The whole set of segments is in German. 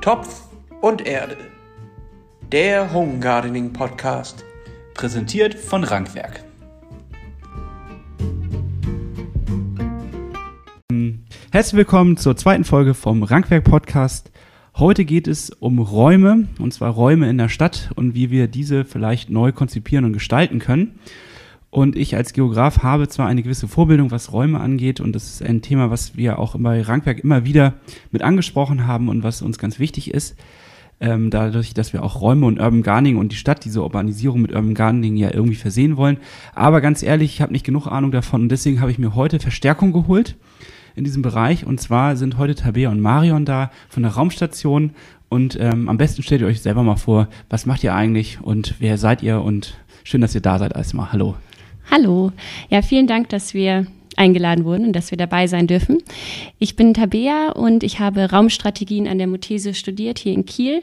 Topf und Erde. Der Home Gardening Podcast. Präsentiert von Rankwerk. Herzlich willkommen zur zweiten Folge vom Rankwerk Podcast. Heute geht es um Räume, und zwar Räume in der Stadt und wie wir diese vielleicht neu konzipieren und gestalten können. Und ich als Geograf habe zwar eine gewisse Vorbildung, was Räume angeht, und das ist ein Thema, was wir auch bei Rankwerk immer wieder mit angesprochen haben und was uns ganz wichtig ist. Ähm, dadurch, dass wir auch Räume und Urban Gardening und die Stadt, diese Urbanisierung mit Urban Gardening ja irgendwie versehen wollen. Aber ganz ehrlich, ich habe nicht genug Ahnung davon und deswegen habe ich mir heute Verstärkung geholt in diesem Bereich. Und zwar sind heute Tabea und Marion da von der Raumstation. Und ähm, am besten stellt ihr euch selber mal vor, was macht ihr eigentlich und wer seid ihr? Und schön, dass ihr da seid erstmal. Hallo. Hallo. Ja, vielen Dank, dass wir eingeladen wurden und dass wir dabei sein dürfen. Ich bin Tabea und ich habe Raumstrategien an der Muthese studiert hier in Kiel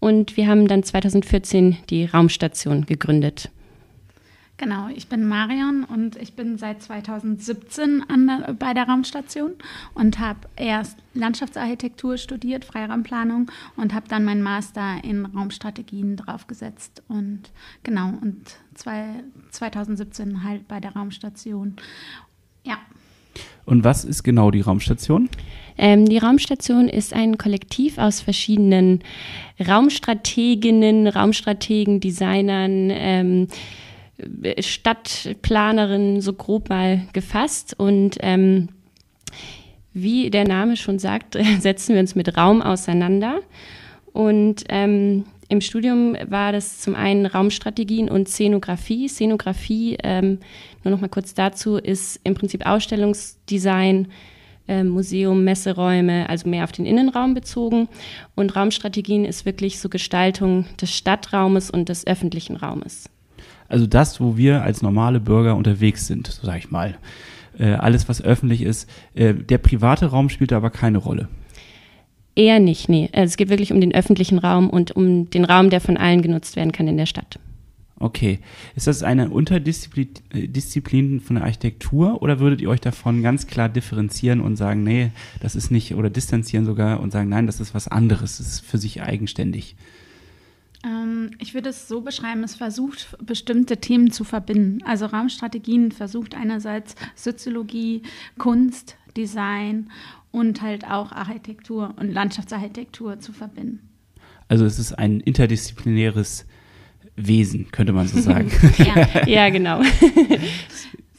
und wir haben dann 2014 die Raumstation gegründet. Genau, ich bin Marion und ich bin seit 2017 der, bei der Raumstation und habe erst Landschaftsarchitektur studiert, Freiraumplanung und habe dann meinen Master in Raumstrategien draufgesetzt und genau und zwei, 2017 halt bei der Raumstation. Ja. Und was ist genau die Raumstation? Ähm, die Raumstation ist ein Kollektiv aus verschiedenen Raumstrateginnen, Raumstrategen, Designern, ähm, Stadtplanerin so grob mal gefasst. Und ähm, wie der Name schon sagt, setzen wir uns mit Raum auseinander. Und ähm, im Studium war das zum einen Raumstrategien und Szenografie. Szenografie, ähm, nur noch mal kurz dazu, ist im Prinzip Ausstellungsdesign, äh, Museum, Messeräume, also mehr auf den Innenraum bezogen. Und Raumstrategien ist wirklich so Gestaltung des Stadtraumes und des öffentlichen Raumes. Also das, wo wir als normale Bürger unterwegs sind, so sage ich mal. Äh, alles, was öffentlich ist. Äh, der private Raum spielt da aber keine Rolle. Eher nicht, nee. Also es geht wirklich um den öffentlichen Raum und um den Raum, der von allen genutzt werden kann in der Stadt. Okay. Ist das eine Unterdisziplin äh, von der Architektur oder würdet ihr euch davon ganz klar differenzieren und sagen, nee, das ist nicht, oder distanzieren sogar und sagen, nein, das ist was anderes, das ist für sich eigenständig? Ähm, ich würde es so beschreiben, es versucht, bestimmte Themen zu verbinden. Also Raumstrategien versucht einerseits Soziologie, Kunst, Design und halt auch Architektur und Landschaftsarchitektur zu verbinden. Also es ist ein interdisziplinäres Wesen, könnte man so sagen. ja. ja, genau.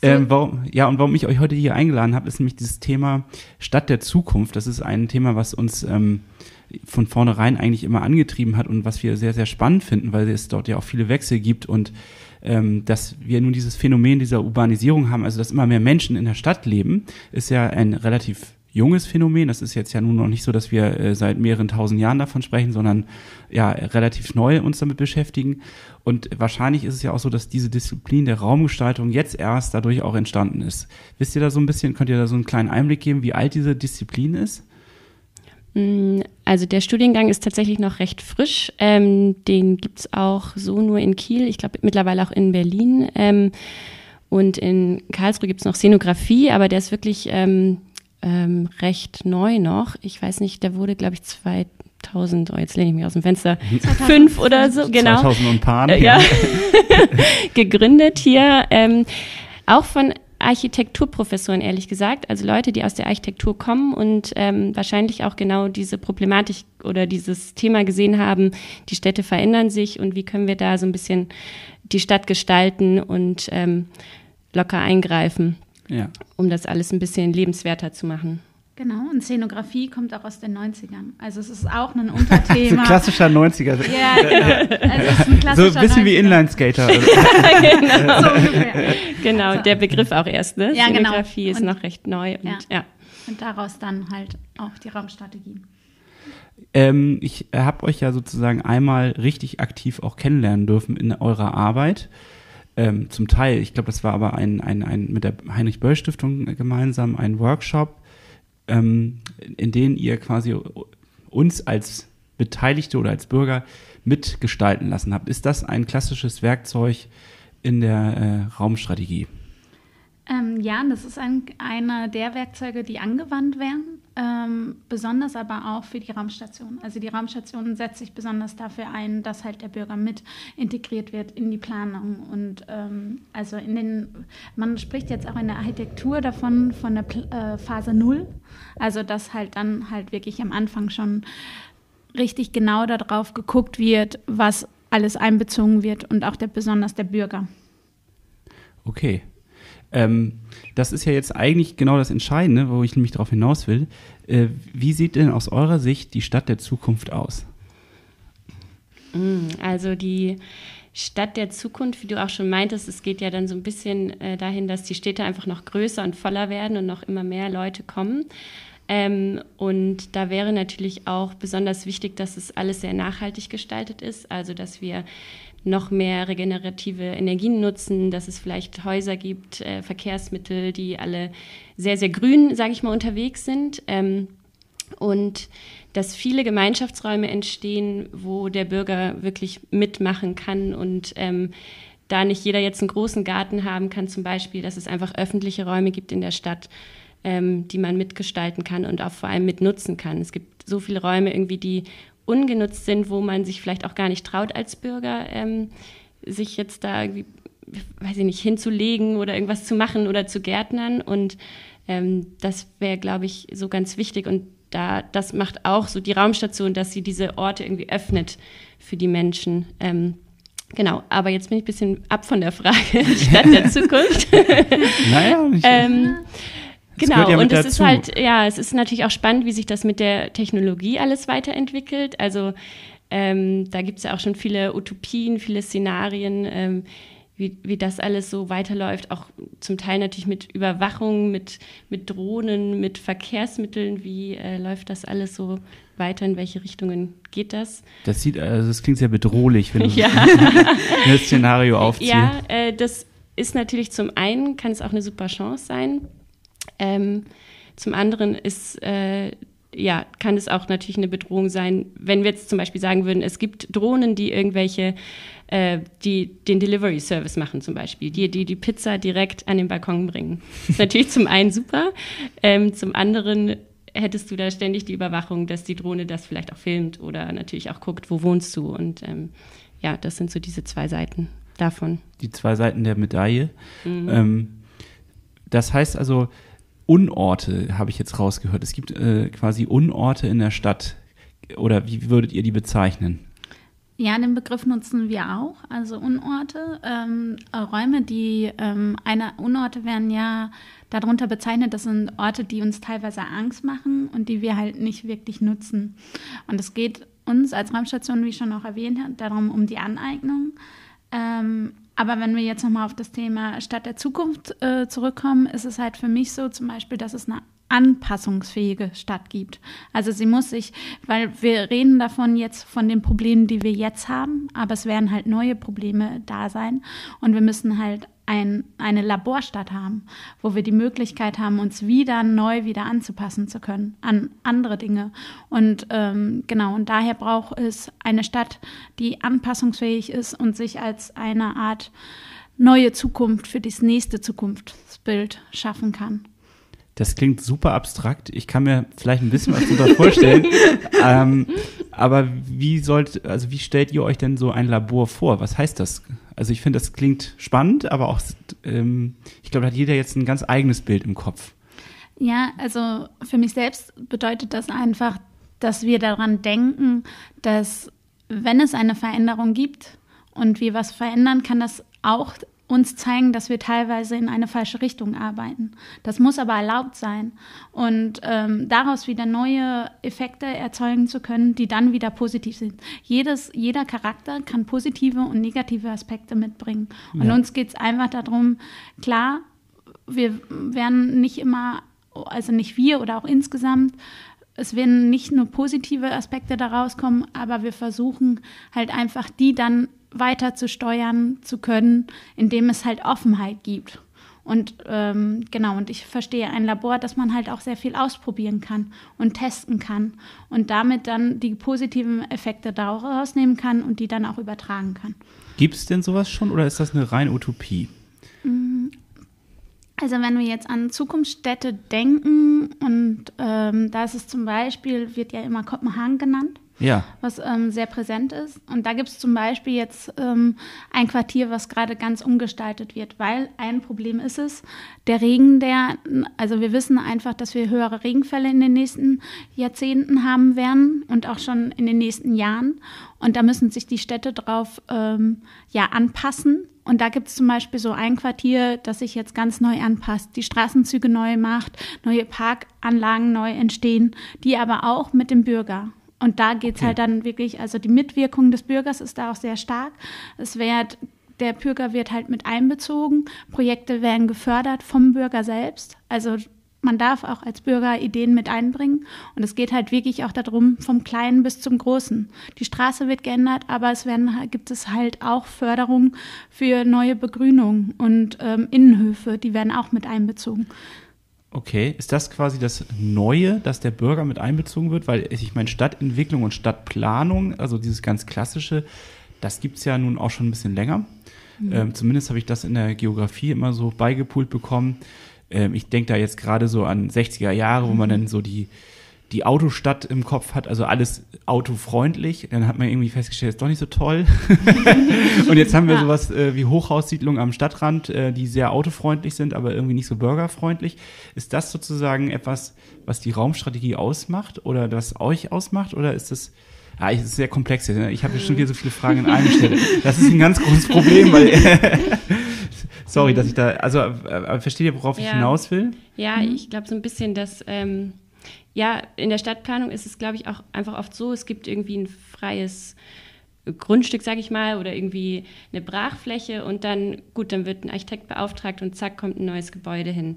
Ähm, warum, ja, und warum ich euch heute hier eingeladen habe, ist nämlich dieses Thema Stadt der Zukunft. Das ist ein Thema, was uns ähm, von vornherein eigentlich immer angetrieben hat und was wir sehr, sehr spannend finden, weil es dort ja auch viele Wechsel gibt und ähm, dass wir nun dieses Phänomen dieser Urbanisierung haben, also dass immer mehr Menschen in der Stadt leben, ist ja ein relativ junges Phänomen. Das ist jetzt ja nun noch nicht so, dass wir äh, seit mehreren tausend Jahren davon sprechen, sondern ja relativ neu uns damit beschäftigen. Und wahrscheinlich ist es ja auch so, dass diese Disziplin der Raumgestaltung jetzt erst dadurch auch entstanden ist. Wisst ihr da so ein bisschen, könnt ihr da so einen kleinen Einblick geben, wie alt diese Disziplin ist? Mm, also der Studiengang ist tatsächlich noch recht frisch. Ähm, den gibt es auch so nur in Kiel, ich glaube mittlerweile auch in Berlin. Ähm, und in Karlsruhe gibt es noch Szenografie, aber der ist wirklich ähm, ähm, recht neu noch. Ich weiß nicht, der wurde, glaube ich, 2000, oh, jetzt lehne ich mich aus dem Fenster, fünf oder so, genau. 2000 und paar. Äh, ja. gegründet hier. Ähm, auch von Architekturprofessoren, ehrlich gesagt, also Leute, die aus der Architektur kommen und ähm, wahrscheinlich auch genau diese Problematik oder dieses Thema gesehen haben, die Städte verändern sich und wie können wir da so ein bisschen die Stadt gestalten und ähm, locker eingreifen, ja. um das alles ein bisschen lebenswerter zu machen. Genau, und Szenografie kommt auch aus den 90ern. Also es ist auch ein Unterthema. so klassischer 90er. Ja, genau. Also ein so ein bisschen 90er. wie Inline-Skater. genau. So genau, der Begriff auch erst, ne? Ja, genau. Szenografie ist noch recht neu. Und, ja. ja. und daraus dann halt auch die Raumstrategien. Ähm, ich habe euch ja sozusagen einmal richtig aktiv auch kennenlernen dürfen in eurer Arbeit. Ähm, zum Teil, ich glaube, das war aber ein, ein, ein mit der Heinrich-Böll-Stiftung gemeinsam ein Workshop ähm, in denen ihr quasi uns als Beteiligte oder als Bürger mitgestalten lassen habt. Ist das ein klassisches Werkzeug in der äh, Raumstrategie? Ähm, ja, das ist ein, einer der Werkzeuge, die angewandt werden. Ähm, besonders aber auch für die Raumstation. Also die Raumstation setzt sich besonders dafür ein, dass halt der Bürger mit integriert wird in die Planung. Und ähm, also in den, man spricht jetzt auch in der Architektur davon, von der äh, Phase Null. Also dass halt dann halt wirklich am Anfang schon richtig genau darauf geguckt wird, was alles einbezogen wird und auch der, besonders der Bürger. Okay. Ähm, das ist ja jetzt eigentlich genau das Entscheidende, wo ich nämlich darauf hinaus will. Äh, wie sieht denn aus eurer Sicht die Stadt der Zukunft aus? Mm, also die Stadt der Zukunft, wie du auch schon meintest, es geht ja dann so ein bisschen äh, dahin, dass die Städte einfach noch größer und voller werden und noch immer mehr Leute kommen. Ähm, und da wäre natürlich auch besonders wichtig, dass es alles sehr nachhaltig gestaltet ist, also dass wir noch mehr regenerative Energien nutzen, dass es vielleicht Häuser gibt, äh, Verkehrsmittel, die alle sehr, sehr grün, sage ich mal, unterwegs sind. Ähm, und dass viele Gemeinschaftsräume entstehen, wo der Bürger wirklich mitmachen kann und ähm, da nicht jeder jetzt einen großen Garten haben kann, zum Beispiel, dass es einfach öffentliche Räume gibt in der Stadt, ähm, die man mitgestalten kann und auch vor allem mitnutzen kann. Es gibt so viele Räume irgendwie, die ungenutzt sind, wo man sich vielleicht auch gar nicht traut als Bürger, ähm, sich jetzt da irgendwie, weiß ich nicht, hinzulegen oder irgendwas zu machen oder zu gärtnern. Und ähm, das wäre, glaube ich, so ganz wichtig. Und da, das macht auch so die Raumstation, dass sie diese Orte irgendwie öffnet für die Menschen. Ähm, Genau, aber jetzt bin ich ein bisschen ab von der Frage Stadt der Zukunft. naja, ähm, Genau, ja und es dazu. ist halt, ja, es ist natürlich auch spannend, wie sich das mit der Technologie alles weiterentwickelt. Also ähm, da gibt es ja auch schon viele Utopien, viele Szenarien, ähm, wie, wie das alles so weiterläuft, auch zum Teil natürlich mit Überwachung, mit, mit Drohnen, mit Verkehrsmitteln. Wie äh, läuft das alles so weiter? In welche Richtungen geht das? Das sieht, also das klingt sehr bedrohlich, wenn du ja. ein Szenario aufziehst. Ja, äh, das ist natürlich zum einen, kann es auch eine super Chance sein, ähm, zum anderen ist, äh, ja, kann es auch natürlich eine Bedrohung sein, wenn wir jetzt zum Beispiel sagen würden, es gibt Drohnen, die irgendwelche, äh, die den Delivery Service machen zum Beispiel, die, die die Pizza direkt an den Balkon bringen. Das ist natürlich zum einen super, ähm, zum anderen hättest du da ständig die Überwachung, dass die Drohne das vielleicht auch filmt oder natürlich auch guckt, wo wohnst du und ähm, ja, das sind so diese zwei Seiten davon. Die zwei Seiten der Medaille. Mhm. Ähm, das heißt also, Unorte, habe ich jetzt rausgehört. Es gibt äh, quasi Unorte in der Stadt. Oder wie würdet ihr die bezeichnen? Ja, den Begriff nutzen wir auch. Also Unorte, ähm, Räume, die ähm, eine Unorte werden ja darunter bezeichnet, das sind Orte, die uns teilweise Angst machen und die wir halt nicht wirklich nutzen. Und es geht uns als Raumstation, wie ich schon auch erwähnt habe, darum um die Aneignung. Ähm, aber wenn wir jetzt nochmal auf das Thema Stadt der Zukunft äh, zurückkommen, ist es halt für mich so zum Beispiel, dass es eine anpassungsfähige Stadt gibt. Also sie muss sich, weil wir reden davon jetzt von den Problemen, die wir jetzt haben, aber es werden halt neue Probleme da sein und wir müssen halt ein, eine Laborstadt haben, wo wir die Möglichkeit haben, uns wieder neu wieder anzupassen zu können an andere Dinge. Und ähm, genau, und daher braucht es eine Stadt, die anpassungsfähig ist und sich als eine Art neue Zukunft für das nächste Zukunftsbild schaffen kann. Das klingt super abstrakt. Ich kann mir vielleicht ein bisschen was darunter vorstellen. ähm, aber wie sollt, also wie stellt ihr euch denn so ein Labor vor? Was heißt das? Also ich finde, das klingt spannend, aber auch, ähm, ich glaube, da hat jeder jetzt ein ganz eigenes Bild im Kopf. Ja, also für mich selbst bedeutet das einfach, dass wir daran denken, dass wenn es eine Veränderung gibt und wir was verändern, kann das auch uns zeigen, dass wir teilweise in eine falsche Richtung arbeiten. Das muss aber erlaubt sein. Und ähm, daraus wieder neue Effekte erzeugen zu können, die dann wieder positiv sind. Jedes, jeder Charakter kann positive und negative Aspekte mitbringen. Und ja. uns geht es einfach darum, klar, wir werden nicht immer, also nicht wir oder auch insgesamt, es werden nicht nur positive Aspekte daraus kommen, aber wir versuchen halt einfach die dann weiter zu steuern zu können, indem es halt Offenheit gibt. Und ähm, genau, und ich verstehe ein Labor, dass man halt auch sehr viel ausprobieren kann und testen kann und damit dann die positiven Effekte daraus nehmen kann und die dann auch übertragen kann. Gibt es denn sowas schon oder ist das eine reine Utopie? Mm, Also wenn wir jetzt an Zukunftsstädte denken und ähm, da ist es zum Beispiel, wird ja immer Kopenhagen genannt Ja. was ähm, sehr präsent ist. Und da gibt es zum Beispiel jetzt ähm, ein Quartier, was gerade ganz umgestaltet wird, weil ein Problem ist es, der Regen, der, also wir wissen einfach, dass wir höhere Regenfälle in den nächsten Jahrzehnten haben werden und auch schon in den nächsten Jahren. Und da müssen sich die Städte drauf ähm, ja, anpassen. Und da gibt es zum Beispiel so ein Quartier, das sich jetzt ganz neu anpasst, die Straßenzüge neu macht, neue Parkanlagen neu entstehen, die aber auch mit dem Bürger. Und da geht es halt dann wirklich, also die Mitwirkung des Bürgers ist da auch sehr stark. Es wird, der Bürger wird halt mit einbezogen, Projekte werden gefördert vom Bürger selbst. Also man darf auch als Bürger Ideen mit einbringen. Und es geht halt wirklich auch darum, vom Kleinen bis zum Großen. Die Straße wird geändert, aber es werden, gibt es halt auch Förderung für neue Begrünung und ähm, Innenhöfe, die werden auch mit einbezogen. Okay, ist das quasi das Neue, dass der Bürger mit einbezogen wird? Weil ich meine, Stadtentwicklung und Stadtplanung, also dieses ganz klassische, das gibt es ja nun auch schon ein bisschen länger. Ähm, zumindest habe ich das in der Geografie immer so beigepult bekommen. Ähm, ich denke da jetzt gerade so an 60er Jahre, wo man dann so die, die Autostadt im Kopf hat, also alles autofreundlich. Dann hat man irgendwie festgestellt, ist doch nicht so toll. und jetzt haben wir sowas äh, wie Hochhaussiedlungen am Stadtrand, äh, die sehr autofreundlich sind, aber irgendwie nicht so bürgerfreundlich. Ist das sozusagen etwas, was die Raumstrategie ausmacht oder das euch ausmacht? Oder ist das ja, es ist sehr komplex. ne? Ich habe schon wieder so viele Fragen in einer Stelle. Das ist ein ganz großes Problem, weil sorry, dass ich da also äh, versteht ihr, worauf ich Ja. hinaus will? Ja, ich glaube so ein bisschen, dass ähm, ja in der Stadtplanung ist es, glaube ich, auch einfach oft so, es gibt irgendwie ein freies Grundstück, sage ich mal, oder irgendwie eine Brachfläche und dann, gut, dann wird ein Architekt beauftragt und zack, kommt ein neues Gebäude hin.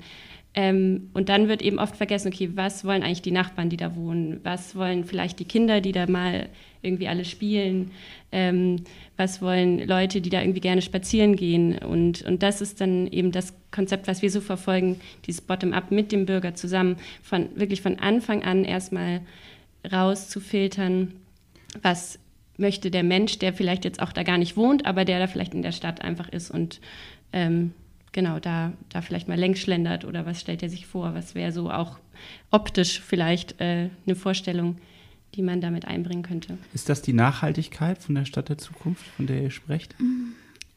Ähm, und dann wird eben oft vergessen, okay, was wollen eigentlich die Nachbarn, die da wohnen? Was wollen vielleicht die Kinder, die da mal irgendwie alle spielen? Ähm, was wollen Leute, die da irgendwie gerne spazieren gehen? Und, und das ist dann eben das Konzept, was wir so verfolgen, dieses Bottom-up mit dem Bürger zusammen, von wirklich von Anfang an erstmal rauszufiltern, was möchte der Mensch, der vielleicht jetzt auch da gar nicht wohnt, aber der da vielleicht in der Stadt einfach ist und ähm, genau da, da vielleicht mal längs schlendert oder was stellt er sich vor, was wäre so auch optisch vielleicht äh, eine Vorstellung, die man damit einbringen könnte. Ist das die Nachhaltigkeit von der Stadt der Zukunft, von der ihr sprecht?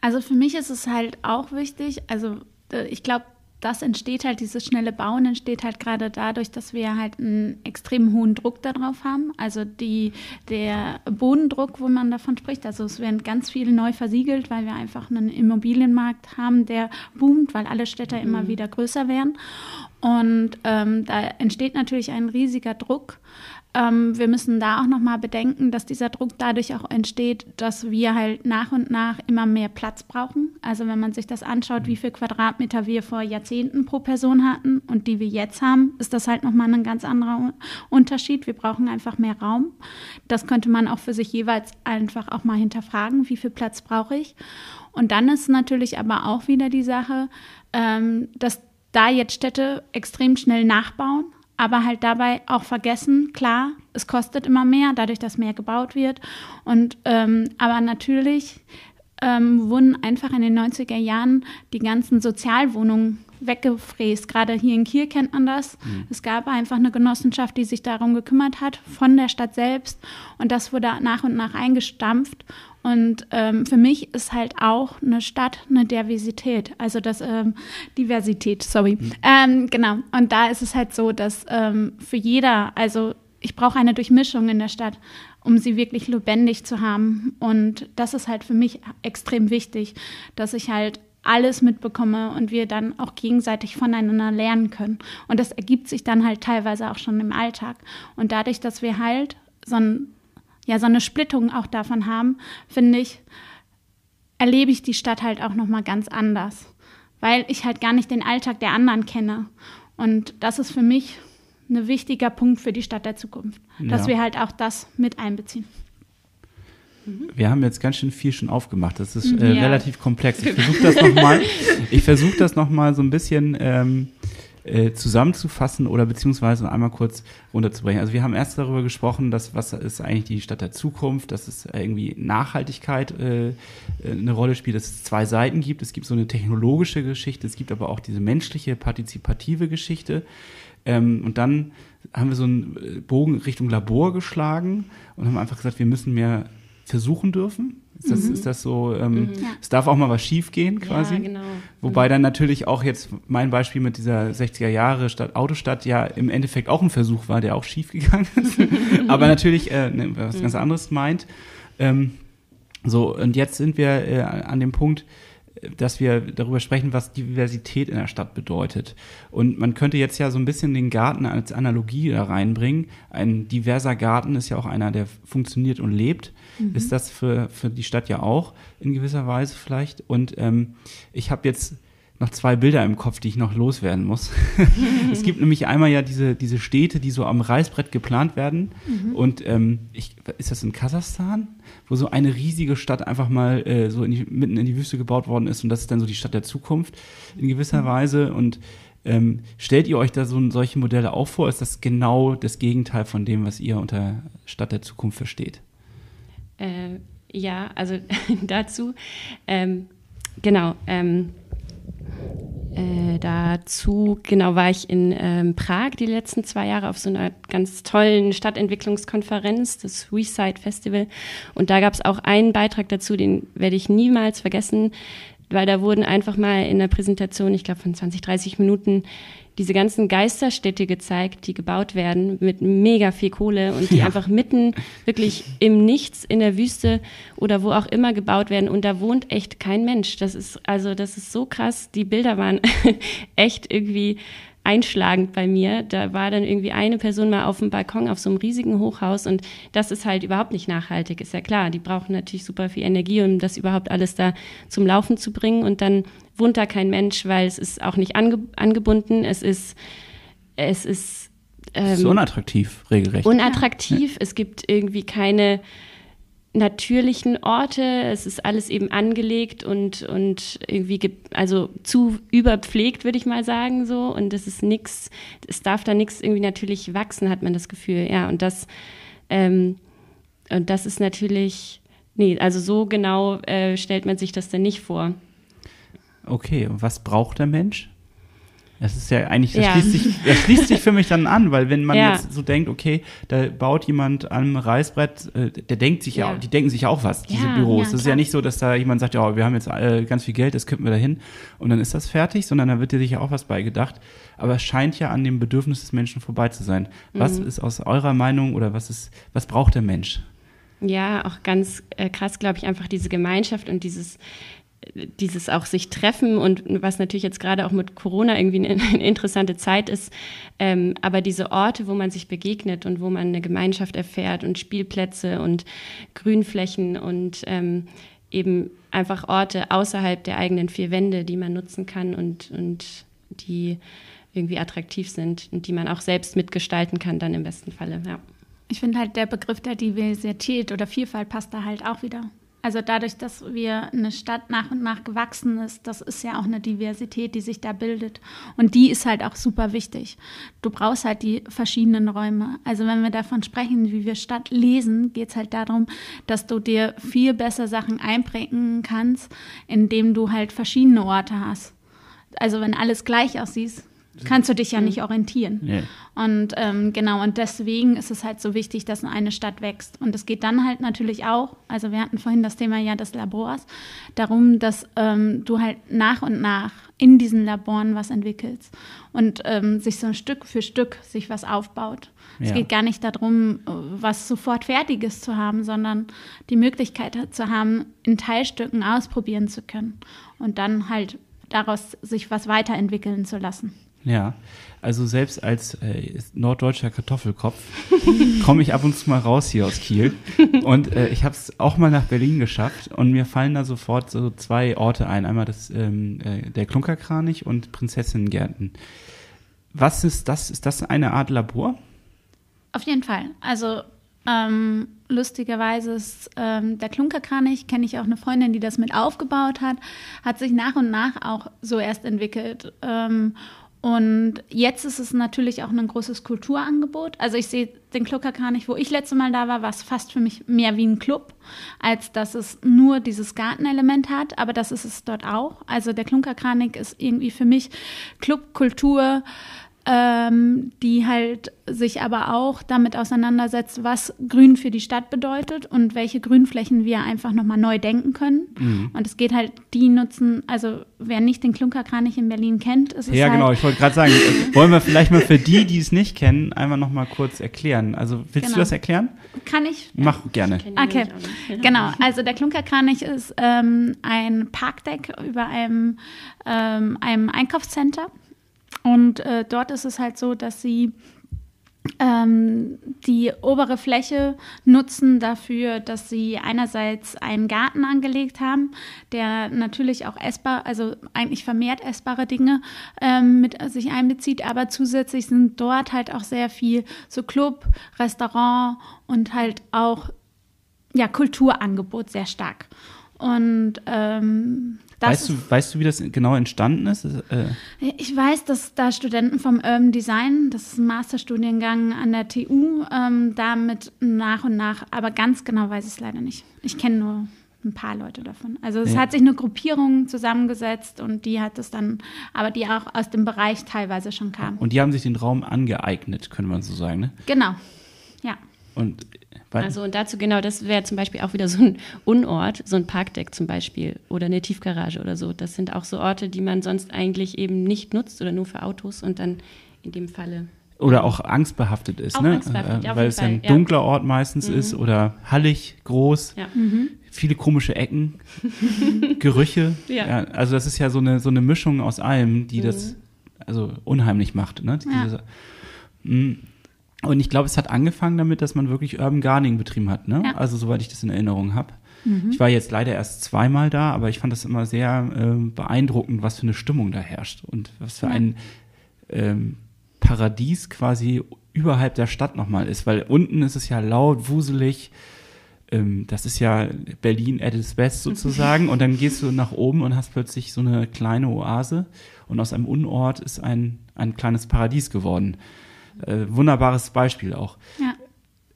Also für mich ist es halt auch wichtig, also äh, ich glaube, das entsteht halt, dieses schnelle Bauen entsteht halt gerade dadurch, dass wir halt einen extrem hohen Druck darauf haben. Also die, der Bodendruck, wo man davon spricht, also es werden ganz viele neu versiegelt, weil wir einfach einen Immobilienmarkt haben, der boomt, weil alle Städte immer wieder größer werden. Und ähm, da entsteht natürlich ein riesiger Druck. Ähm, wir müssen da auch nochmal bedenken, dass dieser Druck dadurch auch entsteht, dass wir halt nach und nach immer mehr Platz brauchen. Also wenn man sich das anschaut, wie viel Quadratmeter wir vor Jahrzehnten pro Person hatten und die wir jetzt haben, ist das halt nochmal ein ganz anderer Un- Unterschied. Wir brauchen einfach mehr Raum. Das könnte man auch für sich jeweils einfach auch mal hinterfragen, wie viel Platz brauche ich. Und dann ist natürlich aber auch wieder die Sache, ähm, dass da jetzt Städte extrem schnell nachbauen, aber halt dabei auch vergessen, klar, es kostet immer mehr, dadurch, dass mehr gebaut wird. Und ähm, aber natürlich ähm, wurden einfach in den 90er Jahren die ganzen Sozialwohnungen weggefräst. Gerade hier in Kiel kennt man das. Es gab einfach eine Genossenschaft, die sich darum gekümmert hat, von der Stadt selbst. Und das wurde nach und nach eingestampft. Und ähm, für mich ist halt auch eine Stadt eine Diversität, also das ähm, Diversität, sorry. Ähm, genau. Und da ist es halt so, dass ähm, für jeder, also ich brauche eine Durchmischung in der Stadt, um sie wirklich lebendig zu haben. Und das ist halt für mich extrem wichtig, dass ich halt alles mitbekomme und wir dann auch gegenseitig voneinander lernen können. Und das ergibt sich dann halt teilweise auch schon im Alltag. Und dadurch, dass wir halt so, ein, ja, so eine Splittung auch davon haben, finde ich, erlebe ich die Stadt halt auch nochmal ganz anders, weil ich halt gar nicht den Alltag der anderen kenne. Und das ist für mich ein wichtiger Punkt für die Stadt der Zukunft, dass Ja. wir halt auch das mit einbeziehen. Wir haben jetzt ganz schön viel schon aufgemacht. Das ist äh, Ja. relativ komplex. Ich versuche das nochmal. Das noch mal so ein bisschen ähm, äh, zusammenzufassen oder beziehungsweise einmal kurz runterzubrechen. Also wir haben erst darüber gesprochen, dass was ist eigentlich die Stadt der Zukunft, dass es irgendwie Nachhaltigkeit äh, äh, eine Rolle spielt, dass es zwei Seiten gibt. Es gibt so eine technologische Geschichte, es gibt aber auch diese menschliche, partizipative Geschichte. Ähm, und dann haben wir so einen äh, Bogen Richtung Labor geschlagen und haben einfach gesagt, wir müssen mehr versuchen dürfen. Ist das, mhm. ist das so, ähm, mhm. es darf auch mal was schief gehen quasi. Ja, genau. Wobei mhm. dann natürlich auch jetzt mein Beispiel mit dieser 60er Jahre Stadt Autostadt ja im Endeffekt auch ein Versuch war, der auch schief gegangen ist. Aber natürlich äh, ne, was ganz mhm. anderes meint. Ähm, so, und jetzt sind wir äh, an dem Punkt, dass wir darüber sprechen, was Diversität in der Stadt bedeutet. Und man könnte jetzt ja so ein bisschen den Garten als Analogie da reinbringen. Ein diverser Garten ist ja auch einer, der funktioniert und lebt. Mhm. Ist das für, für die Stadt ja auch in gewisser Weise vielleicht. Und ähm, ich habe jetzt noch zwei Bilder im Kopf, die ich noch loswerden muss. es gibt nämlich einmal ja diese, diese Städte, die so am Reißbrett geplant werden. Mhm. Und ähm, ich, ist das in Kasachstan, wo so eine riesige Stadt einfach mal äh, so in die, mitten in die Wüste gebaut worden ist und das ist dann so die Stadt der Zukunft in gewisser mhm. Weise. Und ähm, stellt ihr euch da so solche Modelle auch vor? Ist das genau das Gegenteil von dem, was ihr unter Stadt der Zukunft versteht? Äh, ja, also dazu, ähm, genau. Ähm, äh, dazu, genau, war ich in ähm, Prag die letzten zwei Jahre auf so einer ganz tollen Stadtentwicklungskonferenz, das Reside Festival. Und da gab es auch einen Beitrag dazu, den werde ich niemals vergessen, weil da wurden einfach mal in der Präsentation, ich glaube von 20, 30 Minuten, diese ganzen Geisterstädte gezeigt, die gebaut werden mit mega viel Kohle und die ja. einfach mitten wirklich im Nichts in der Wüste oder wo auch immer gebaut werden und da wohnt echt kein Mensch. Das ist also das ist so krass. Die Bilder waren echt irgendwie einschlagend bei mir. Da war dann irgendwie eine Person mal auf dem Balkon auf so einem riesigen Hochhaus und das ist halt überhaupt nicht nachhaltig, ist ja klar. Die brauchen natürlich super viel Energie, um das überhaupt alles da zum Laufen zu bringen und dann wohnt da kein Mensch, weil es ist auch nicht ange angebunden, es ist, es ist, ähm, es ist unattraktiv, regelrecht. Unattraktiv, ja. es gibt irgendwie keine natürlichen Orte. Es ist alles eben angelegt und, und irgendwie, also zu überpflegt, würde ich mal sagen, so. Und es ist nichts, es darf da nichts irgendwie natürlich wachsen, hat man das Gefühl. Ja, und das, ähm, und das ist natürlich, nee, also so genau äh, stellt man sich das denn nicht vor. Okay, und was braucht der Mensch? Das ist ja eigentlich, das, ja. Schließt, sich, das schließt sich für mich dann an, weil wenn man ja. jetzt so denkt, okay, da baut jemand am Reißbrett, äh, der denkt sich ja, ja, die denken sich ja auch was, diese Büros. das ist ja nicht so, dass da jemand sagt, ja, wir haben jetzt äh, ganz viel Geld, das könnten wir da hin und dann ist das fertig, sondern da wird dir sicher auch was beigedacht. Aber es scheint ja an dem Bedürfnis des Menschen vorbei zu sein. Was mhm. ist aus eurer Meinung oder was ist, was braucht der Mensch? Ja, auch ganz äh, krass, glaube ich, einfach diese Gemeinschaft und dieses dieses auch sich treffen und was natürlich jetzt gerade auch mit Corona irgendwie eine, interessante Zeit ist, ähm, aber diese Orte, wo man sich begegnet und wo man eine Gemeinschaft erfährt und Spielplätze und Grünflächen und ähm, eben einfach Orte außerhalb der eigenen vier Wände, die man nutzen kann und, und die irgendwie attraktiv sind und die man auch selbst mitgestalten kann, dann im besten Falle, ja. Ich finde halt der Begriff der Diversität oder Vielfalt passt da halt auch wieder. Also dadurch, dass wir eine Stadt nach und nach gewachsen ist, das ist ja auch eine Diversität, die sich da bildet. Und die ist halt auch super wichtig. Du brauchst halt die verschiedenen Räume. Also wenn wir davon sprechen, wie wir Stadt lesen, geht es halt darum, dass du dir viel besser Sachen einprägen kannst, indem du halt verschiedene Orte hast. Also wenn alles gleich aussieht, kannst du dich ja nicht orientieren. Nee. Und ähm, genau, und deswegen ist es halt so wichtig, dass eine Stadt wächst. Und es geht dann halt natürlich auch, also wir hatten vorhin das Thema ja des Labors, darum, dass ähm, du halt nach und nach in diesen Laboren was entwickelst und ähm, sich so ein Stück für Stück sich was aufbaut. Ja. Es geht gar nicht darum, was sofort Fertiges zu haben, sondern die Möglichkeit zu haben, in Teilstücken ausprobieren zu können und dann halt daraus sich was weiterentwickeln zu lassen. Ja, also selbst als äh, norddeutscher Kartoffelkopf komme ich ab und zu mal raus hier aus Kiel. Und äh, ich habe es auch mal nach Berlin geschafft und mir fallen da sofort so zwei Orte ein. Einmal das, ähm, äh, der Klunkerkranich und Prinzessinnengärten. Was ist das? Ist das eine Art Labor? Auf jeden Fall. Also ähm, lustigerweise ist ähm, der Klunkerkranich, kenne ich auch eine Freundin, die das mit aufgebaut hat, hat sich nach und nach auch so erst entwickelt. Ähm, Und jetzt ist es natürlich auch ein großes Kulturangebot. Also ich sehe den Kluckerkranich, wo ich letzte Mal da war, war es fast für mich mehr wie ein Club, als dass es nur dieses Gartenelement hat. Aber das ist es dort auch. Also der Klunkerkranich ist irgendwie für mich Clubkultur, ähm, die halt sich aber auch damit auseinandersetzt, was Grün für die Stadt bedeutet und welche Grünflächen wir einfach nochmal neu denken können. Mhm. Und es geht halt, die nutzen, also wer nicht den Klunkerkranich in Berlin kennt, ist es Ja, halt genau, ich wollte gerade sagen, wollen wir vielleicht mal für die, die es nicht kennen, einmal nochmal kurz erklären. Also willst Genau. du das erklären? Kann ich? Mach gerne. Ich Okay, genau. Also der Klunkerkranich ist ähm, ein Parkdeck über einem, ähm, einem Einkaufscenter. Und äh, dort ist es halt so, dass sie ähm, die obere Fläche nutzen dafür, dass sie einerseits einen Garten angelegt haben, der natürlich auch essbar, also eigentlich vermehrt essbare Dinge ähm, mit sich einbezieht, aber zusätzlich sind dort halt auch sehr viel so Club, Restaurant und halt auch ja, Kulturangebot sehr stark. Und ähm, das Weißt du, weißt du, wie das genau entstanden ist? Äh, ich weiß, dass da Studenten vom Urban Design, das ist ein Masterstudiengang an der TU, ähm, damit nach und nach, aber ganz genau weiß ich es leider nicht. Ich kenne nur ein paar Leute davon. Also es Ja. hat sich eine Gruppierung zusammengesetzt und die hat es dann, aber die auch aus dem Bereich teilweise schon kam. und die haben sich den Raum angeeignet, könnte man so sagen. Ne? Genau. Ja. Und Also und dazu genau, das wäre zum Beispiel auch wieder so ein Unort, so ein Parkdeck zum Beispiel oder eine Tiefgarage oder so. Das sind auch so Orte, die man sonst eigentlich eben nicht nutzt oder nur für Autos und dann in dem Falle. oder auch angstbehaftet ist, Auch ne? angstbehaftet, Äh, weil es ja ein Fall, ja. dunkler Ort meistens ist oder hallig, groß, Ja. viele komische Ecken, Gerüche. Ja. also das ist ja so eine, so eine Mischung aus allem, die das also unheimlich macht. Ne? Diese, Mm. Und ich glaube, es hat angefangen damit, dass man wirklich Urban Gardening betrieben hat. Ne? Ja. Also soweit ich das in Erinnerung habe. Ich war jetzt leider erst zweimal da, aber ich fand das immer sehr ähm, beeindruckend, was für eine Stimmung da herrscht und was für ein ähm, Paradies quasi überhalb der Stadt nochmal ist, weil unten ist es ja laut, wuselig, ähm, das ist ja Berlin at its best sozusagen und dann gehst du nach oben und hast plötzlich so eine kleine Oase und aus einem Unort ist ein, ein kleines Paradies geworden. Äh, wunderbares Beispiel auch. Ja.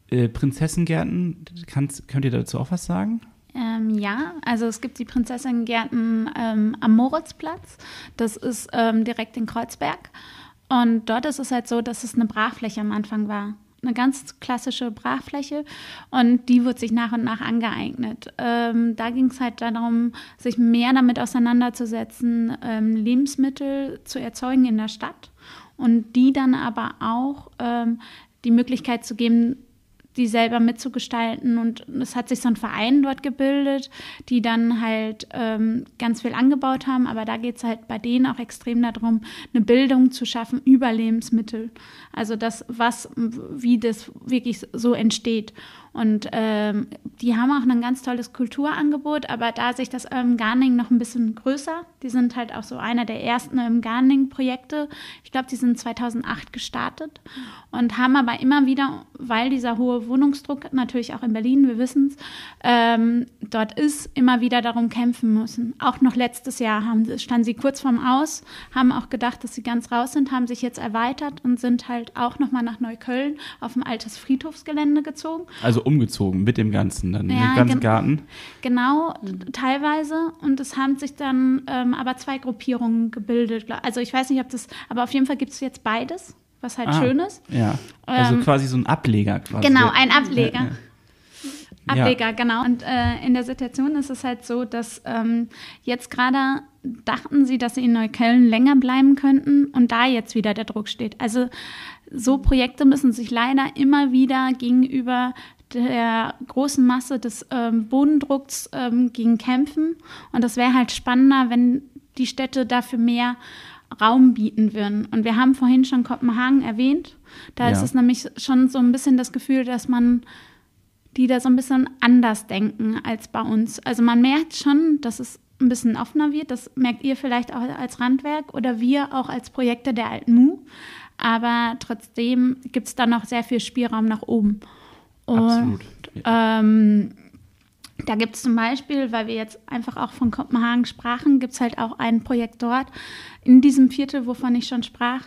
Äh, Prinzessengärten, kannst, könnt ihr dazu auch was sagen? Ähm, ja, also es gibt die Prinzessinnengärten ähm, am Moritzplatz. Das ist ähm, direkt in Kreuzberg. Und dort ist es halt so, dass es eine Brachfläche am Anfang war. Eine ganz klassische Brachfläche und die wird sich nach und nach angeeignet. Ähm, da ging es halt darum, sich mehr damit auseinanderzusetzen, ähm, Lebensmittel zu erzeugen in der Stadt und die dann aber auch ähm, die Möglichkeit zu geben, die selber mitzugestalten. Und es hat sich so ein Verein dort gebildet, die dann halt ähm, ganz viel angebaut haben. Aber da geht es halt bei denen auch extrem darum, eine Bildung zu schaffen über Lebensmittel. Also das, was, wie das wirklich so entsteht. Und ähm, die haben auch ein ganz tolles Kulturangebot, aber da sich das Urban Gardening noch ein bisschen größer, die sind halt auch so einer der ersten Urban Gardening-Projekte. Ich glaube, die sind 2008 gestartet und haben aber immer wieder, weil dieser hohe Wohnungsdruck natürlich auch in Berlin, wir wissen es, ähm, dort ist, immer wieder darum kämpfen müssen. Auch noch letztes Jahr haben, standen sie kurz vorm Aus, haben auch gedacht, dass sie ganz raus sind, haben sich jetzt erweitert und sind halt auch nochmal nach Neukölln auf ein altes Friedhofsgelände gezogen. Also umgezogen mit dem Ganzen, dann Ja, den ganzen gen- Garten. Genau, teilweise. Und es haben sich dann ähm, aber zwei Gruppierungen gebildet. Also ich weiß nicht, ob das, aber auf jeden Fall gibt es jetzt beides, was halt Ah, schön ist. Ja, also Ähm, quasi so ein Ableger quasi. Genau, ein Ableger. Ja, ja. Ableger, genau. Und äh, in der Situation ist es halt so, dass ähm, jetzt gerade dachten sie, dass sie in Neukölln länger bleiben könnten und da jetzt wieder der Druck steht. Also so Projekte müssen sich leider immer wieder gegenüber der großen Masse des ähm, Bodendrucks ähm, gegen kämpfen. Und das wäre halt spannender, wenn die Städte dafür mehr Raum bieten würden. Und wir haben vorhin schon Kopenhagen erwähnt. Da Ja. ist es nämlich schon so ein bisschen das Gefühl, dass man die da so ein bisschen anders denken als bei uns. Also man merkt schon, dass es ein bisschen offener wird. Das merkt ihr vielleicht auch als Randwerk oder wir auch als Projekte der Alten Mu. Aber trotzdem gibt es da noch sehr viel Spielraum nach oben. Und, Absolut. Ähm, Da gibt es zum Beispiel, weil wir jetzt einfach auch von Kopenhagen sprachen, gibt es halt auch ein Projekt dort in diesem Viertel, wovon ich schon sprach,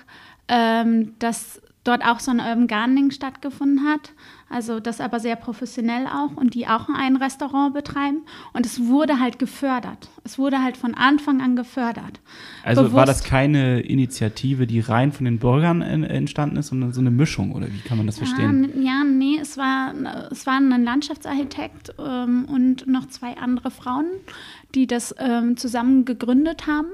ähm, das dort auch so ein Urban Gardening stattgefunden hat. Also das aber sehr professionell auch und die auch ein Restaurant betreiben. Und es wurde halt gefördert. Es wurde halt von Anfang an gefördert. Also Bewusst. war das keine Initiative, die rein von den Bürgern entstanden ist, sondern so eine Mischung oder wie kann man das verstehen? Ja, ja nee, es war, es waren ein Landschaftsarchitekt ähm, und noch zwei andere Frauen, die das ähm, zusammen gegründet haben.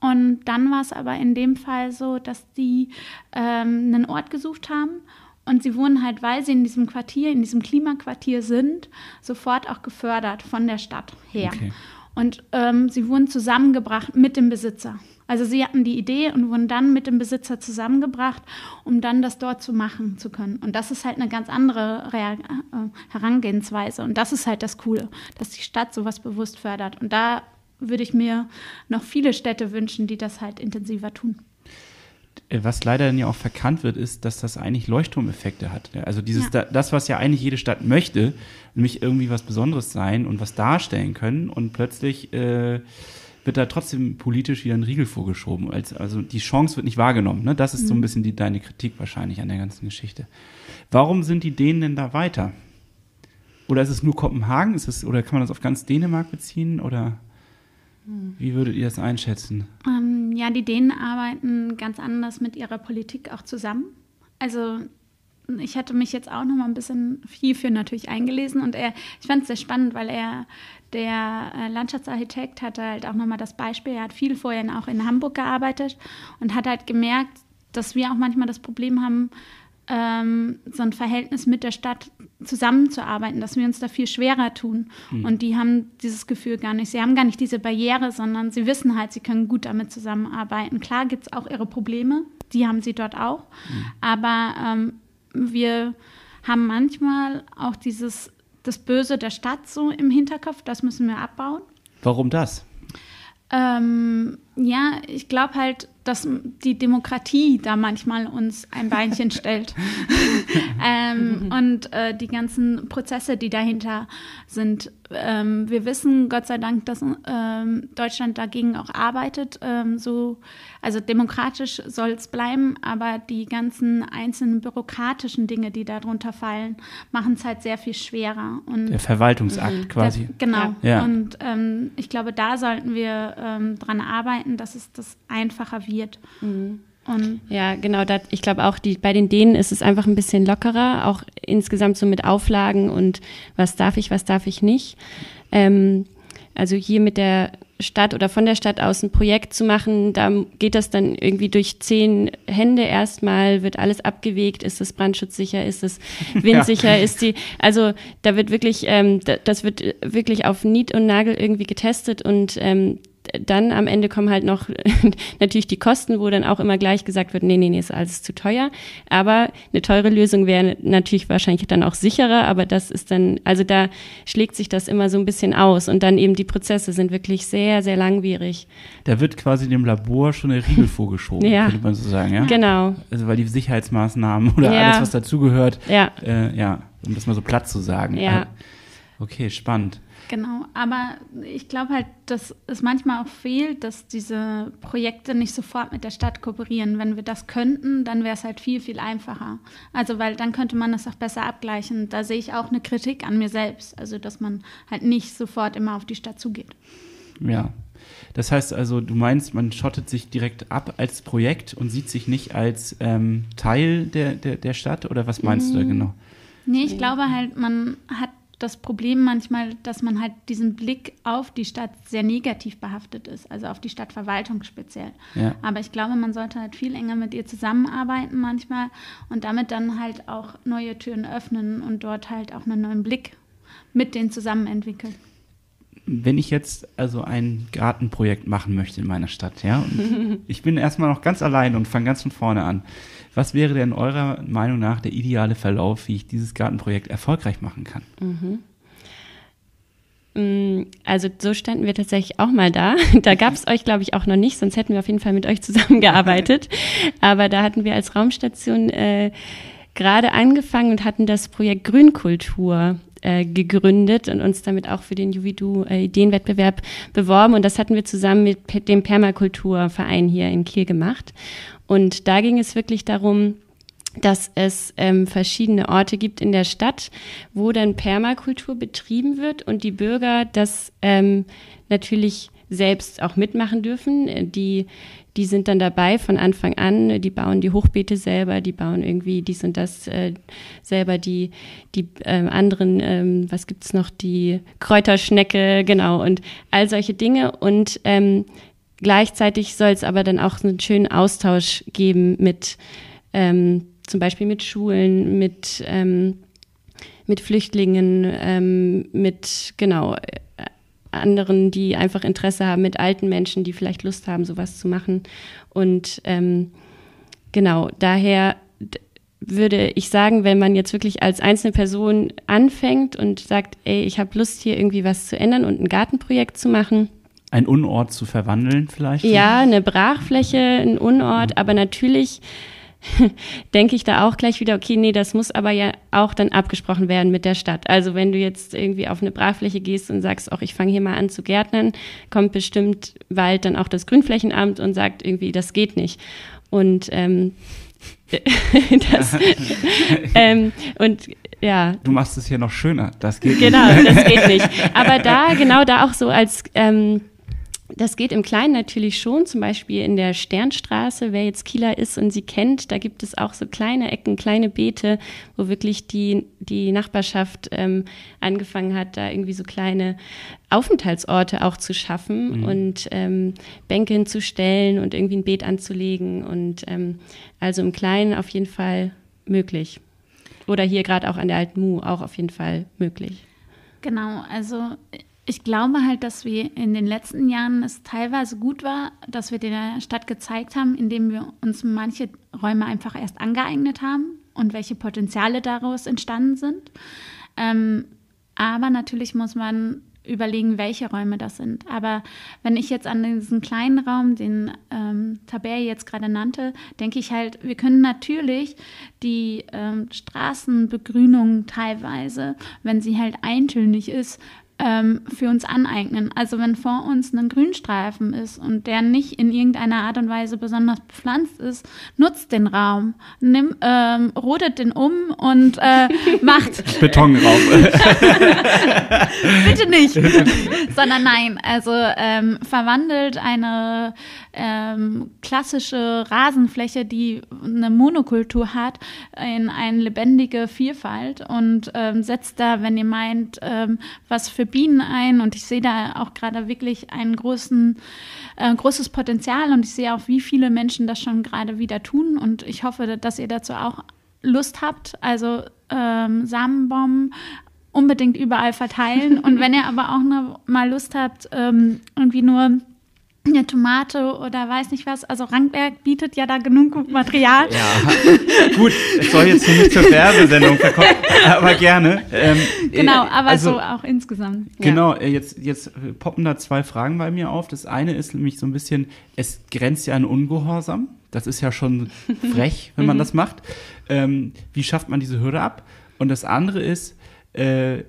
Und dann war es aber in dem Fall so, dass die ähm, einen Ort gesucht haben und sie wurden halt, weil sie in diesem Quartier, in diesem Klimaquartier sind, sofort auch gefördert von der Stadt her. Okay. Und ähm, sie wurden zusammengebracht mit dem Besitzer. Also sie hatten die Idee und wurden dann mit dem Besitzer zusammengebracht, um dann das dort zu machen zu können. Und das ist halt eine ganz andere Rea äh, Herangehensweise. Und das ist halt das Coole, dass die Stadt sowas bewusst fördert. Und da würde ich mir noch viele Städte wünschen, die das halt intensiver tun. Äh, was leider dann ja auch verkannt wird, ist, dass das eigentlich Leuchtturmeffekte hat. Also dieses, ja. das, was ja eigentlich jede Stadt möchte, nämlich irgendwie was Besonderes sein und was darstellen können und plötzlich äh, wird da trotzdem politisch wieder ein Riegel vorgeschoben. also die Chance wird nicht wahrgenommen. Ne? Das ist mhm. so ein mhm. bisschen die, deine Kritik wahrscheinlich an der ganzen Geschichte. Warum sind die Dänen denn da weiter? Oder ist es nur Kopenhagen? Ist es, oder kann man das auf ganz Dänemark beziehen? Oder? Wie würdet ihr das einschätzen? Ähm, ja, die Dänen arbeiten ganz anders mit ihrer Politik auch zusammen. Also ich hatte mich jetzt auch noch mal ein bisschen hierfür natürlich eingelesen und er, ich fand es sehr spannend, weil er, der äh, Landschaftsarchitekt, hatte halt auch noch mal das Beispiel, er hat viel vorher auch in Hamburg gearbeitet und hat halt gemerkt, dass wir auch manchmal das Problem haben, ähm, so ein Verhältnis mit der Stadt zusammenzuarbeiten, dass wir uns da viel schwerer tun. Mhm. Und die haben dieses Gefühl gar nicht. Sie haben gar nicht diese Barriere, sondern sie wissen halt, sie können gut damit zusammenarbeiten. Klar gibt es auch ihre Probleme, die haben sie dort auch. Mhm. Aber ähm, wir haben manchmal auch dieses das Böse der Stadt so im Hinterkopf, das müssen wir abbauen. Warum das? Ähm, ja, ich glaube halt, dass die Demokratie da manchmal uns ein Beinchen stellt. ähm, und äh, die ganzen Prozesse, die dahinter sind. Ähm, wir wissen Gott sei Dank, dass ähm, Deutschland dagegen auch arbeitet. Ähm, so, also demokratisch soll es bleiben, aber die ganzen einzelnen bürokratischen Dinge, die darunter fallen, machen es halt sehr viel schwerer. Und der Verwaltungsakt mhm. quasi. Der, genau. Ja. Und ähm, ich glaube, da sollten wir ähm, dran arbeiten, dass es das einfacher wird. Mhm. Und ja, genau. Dat, ich glaube auch, die, bei den Dänen ist es einfach ein bisschen lockerer, auch insgesamt so mit Auflagen und was darf ich, was darf ich nicht. Ähm, also hier mit der Stadt oder von der Stadt aus ein Projekt zu machen, da geht das dann irgendwie durch zehn Hände erstmal, wird alles abgewegt, ist es brandschutzsicher, ist es windsicher, ja. ist die, also da wird wirklich, ähm, das wird wirklich auf Nied und Nagel irgendwie getestet und ähm, dann am Ende kommen halt noch natürlich die Kosten, wo dann auch immer gleich gesagt wird, nee, nee, nee, ist alles zu teuer. Aber eine teure Lösung wäre natürlich wahrscheinlich dann auch sicherer, aber das ist dann, also da schlägt sich das immer so ein bisschen aus und dann eben die Prozesse sind wirklich sehr, sehr langwierig. Da wird quasi dem Labor schon eine Riegel vorgeschoben, ja. könnte man so sagen, ja? Genau. Also weil die Sicherheitsmaßnahmen oder ja. alles, was dazugehört, ja. Äh, ja, um das mal so platt zu sagen. Ja. Okay, spannend. Genau, aber ich glaube halt, dass es manchmal auch fehlt, dass diese Projekte nicht sofort mit der Stadt kooperieren. Wenn wir das könnten, dann wäre es halt viel, viel einfacher. Also, weil dann könnte man das auch besser abgleichen. Da sehe ich auch eine Kritik an mir selbst, also dass man halt nicht sofort immer auf die Stadt zugeht. Ja. Das heißt also, du meinst, man schottet sich direkt ab als Projekt und sieht sich nicht als ähm, Teil der, der, der Stadt oder was meinst mhm. du da genau? Nee, ich glaube halt, man hat das Problem manchmal, dass man halt diesen Blick auf die Stadt sehr negativ behaftet ist, also auf die Stadtverwaltung speziell. Ja. Aber ich glaube, man sollte halt viel enger mit ihr zusammenarbeiten manchmal und damit dann halt auch neue Türen öffnen und dort halt auch einen neuen Blick mit denen zusammen entwickeln. Wenn ich jetzt also ein Gartenprojekt machen möchte in meiner Stadt, ja, ich bin erstmal noch ganz allein und fange ganz von vorne an. Was wäre denn eurer Meinung nach der ideale Verlauf, wie ich dieses Gartenprojekt erfolgreich machen kann? Mhm. Mm, also so standen wir tatsächlich auch mal da. Da gab es euch, glaube ich, auch noch nicht, sonst hätten wir auf jeden Fall mit euch zusammengearbeitet. Aber da hatten wir als Raumstation äh, gerade angefangen und hatten das Projekt Grünkultur äh, gegründet und uns damit auch für den Juvidu äh, Ideenwettbewerb beworben. Und das hatten wir zusammen mit dem Permakulturverein hier in Kiel gemacht. Und da ging es wirklich darum, dass es ähm, verschiedene Orte gibt in der Stadt, wo dann Permakultur betrieben wird und die Bürger das ähm, natürlich selbst auch mitmachen dürfen. Die, die sind dann dabei von Anfang an, die bauen die Hochbeete selber, die bauen irgendwie dies und das äh, selber, die, die äh, anderen, ähm, was gibt's noch, die Kräuterschnecke, genau, und all solche Dinge. Und ähm, gleichzeitig soll es aber dann auch einen schönen Austausch geben mit ähm, zum Beispiel mit Schulen, mit, ähm, mit Flüchtlingen, ähm, mit, genau, äh, anderen, die einfach Interesse haben, mit alten Menschen, die vielleicht Lust haben, sowas zu machen. Und ähm, genau, daher würde ich sagen, wenn man jetzt wirklich als einzelne Person anfängt und sagt, ey, ich habe Lust hier irgendwie was zu ändern und ein Gartenprojekt zu machen. Ein Unort zu verwandeln vielleicht? Ja, eine Brachfläche, ein Unort, mhm. aber natürlich denke ich da auch gleich wieder, okay, nee, das muss aber ja auch dann abgesprochen werden mit der Stadt. Also wenn du jetzt irgendwie auf eine Brachfläche gehst und sagst, auch ich fange hier mal an zu gärtnern, kommt bestimmt bald dann auch das Grünflächenamt und sagt irgendwie, das geht nicht. Und ähm, das, ähm, und ja. Du machst es hier noch schöner. Das geht genau, nicht. Genau, das geht nicht. Aber da, genau da auch so als ähm, das geht im Kleinen natürlich schon, zum Beispiel in der Sternstraße, wer jetzt Kieler ist und sie kennt, da gibt es auch so kleine Ecken, kleine Beete, wo wirklich die, die Nachbarschaft ähm, angefangen hat, da irgendwie so kleine Aufenthaltsorte auch zu schaffen mhm. und ähm, Bänke hinzustellen und irgendwie ein Beet anzulegen und ähm, also im Kleinen auf jeden Fall möglich. Oder hier gerade auch an der Alten Mu auch auf jeden Fall möglich. Genau, also ich glaube halt, dass wir in den letzten Jahren es teilweise gut war, dass wir der Stadt gezeigt haben, indem wir uns manche Räume einfach erst angeeignet haben und welche Potenziale daraus entstanden sind. Ähm, aber natürlich muss man überlegen, welche Räume das sind. Aber wenn ich jetzt an diesen kleinen Raum, den ähm, Taber jetzt gerade nannte, denke ich halt, wir können natürlich die ähm, Straßenbegrünung teilweise, wenn sie halt eintönig ist, ähm, für uns aneignen. Also wenn vor uns ein Grünstreifen ist und der nicht in irgendeiner Art und Weise besonders bepflanzt ist, nutzt den Raum, nimm, ähm, rodet den um und äh, macht Betonraum. Bitte nicht, sondern nein, also ähm, verwandelt eine ähm, klassische Rasenfläche, die eine Monokultur hat, in eine lebendige Vielfalt und ähm, setzt da, wenn ihr meint, ähm, was für Bienen ein. Und ich sehe da auch gerade wirklich großen, äh, großes Potenzial und ich sehe auch, wie viele Menschen das schon gerade wieder tun. Und ich hoffe, dass ihr dazu auch Lust habt. Also ähm, Samenbomben unbedingt überall verteilen. Und wenn ihr aber auch nur mal Lust habt, ähm, irgendwie nur eine Tomate oder weiß nicht was. Also Rankberg bietet ja da genug Material. Ja, gut, es soll jetzt hier nicht zur Werbesendung verkommen, aber gerne. Ähm, genau, äh, aber also, so auch insgesamt. Genau. Äh, jetzt, jetzt poppen da zwei Fragen bei mir auf. Das eine ist nämlich so ein bisschen, es grenzt ja an Ungehorsam. Das ist ja schon frech, wenn man mhm. das macht. Ähm, wie schafft man diese Hürde ab? Und das andere ist, äh,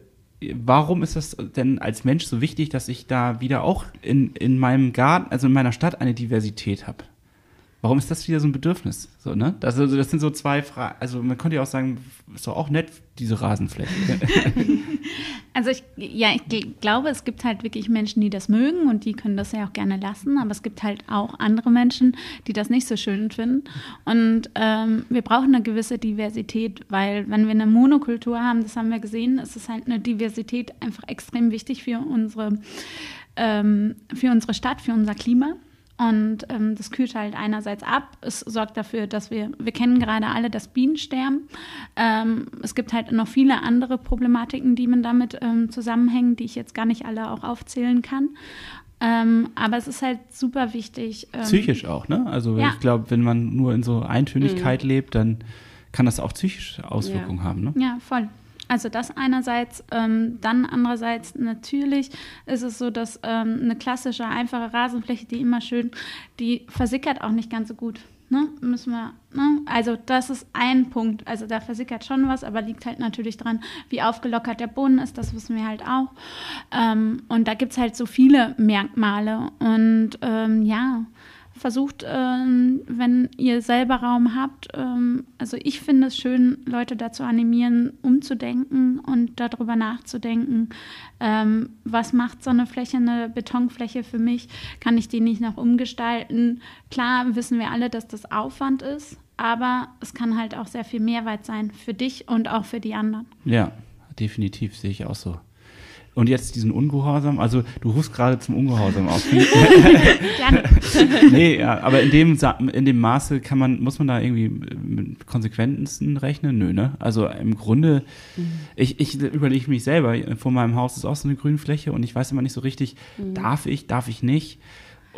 warum ist das denn als Mensch so wichtig, dass ich da wieder auch in, in meinem Garten, also in meiner Stadt eine Diversität habe? Warum ist das wieder so ein Bedürfnis? So, ne? Das, also, das sind so zwei Fragen. Also man könnte ja auch sagen, ist doch auch nett, diese Rasenfläche. also ich, ja, ich glaube, es gibt halt wirklich Menschen, die das mögen und die können das ja auch gerne lassen, aber es gibt halt auch andere Menschen, die das nicht so schön finden. Und ähm, wir brauchen eine gewisse Diversität, weil wenn wir eine Monokultur haben, das haben wir gesehen, ist es halt eine Diversität einfach extrem wichtig für unsere, ähm, für unsere Stadt, für unser Klima. Und ähm, das kühlt halt einerseits ab. Es sorgt dafür, dass wir, wir kennen gerade alle das Bienensterben. Ähm, es gibt halt noch viele andere Problematiken, die man damit ähm, zusammenhängen, die ich jetzt gar nicht alle auch aufzählen kann. Ähm, aber es ist halt super wichtig. Ähm, Psychisch auch, ne? Also ja. ich glaube, wenn man nur in so Eintönigkeit mhm. lebt, dann kann das auch psychische Auswirkungen ja. haben, ne? Ja, voll. Also das einerseits, ähm, dann andererseits natürlich ist es so, dass ähm, eine klassische, einfache Rasenfläche, die immer schön, die versickert auch nicht ganz so gut. Ne, müssen wir, ne? Also das ist ein Punkt. Also da versickert schon was, aber liegt halt natürlich dran, wie aufgelockert der Boden ist, das wissen wir halt auch. Ähm, und da gibt es halt so viele Merkmale. Und ähm, ja, versucht, ähm, wenn ihr selber Raum habt, ähm, also ich finde es schön, Leute dazu animieren, umzudenken und darüber nachzudenken, ähm, was macht so eine Fläche, eine Betonfläche für mich, kann ich die nicht noch umgestalten? Klar wissen wir alle, dass das Aufwand ist, aber es kann halt auch sehr viel Mehrwert sein für dich und auch für die anderen. Ja, definitiv sehe ich auch so. Und jetzt diesen Ungehorsam, also du rufst gerade zum Ungehorsam auf. Gerne. nee, ja, aber in dem, in dem Maße kann man, muss man da irgendwie mit Konsequenzen rechnen? Nö, ne? Also im Grunde, ich, ich überlege mich selber, vor meinem Haus ist auch so eine Grünfläche und ich weiß immer nicht so richtig, darf ich, darf ich nicht?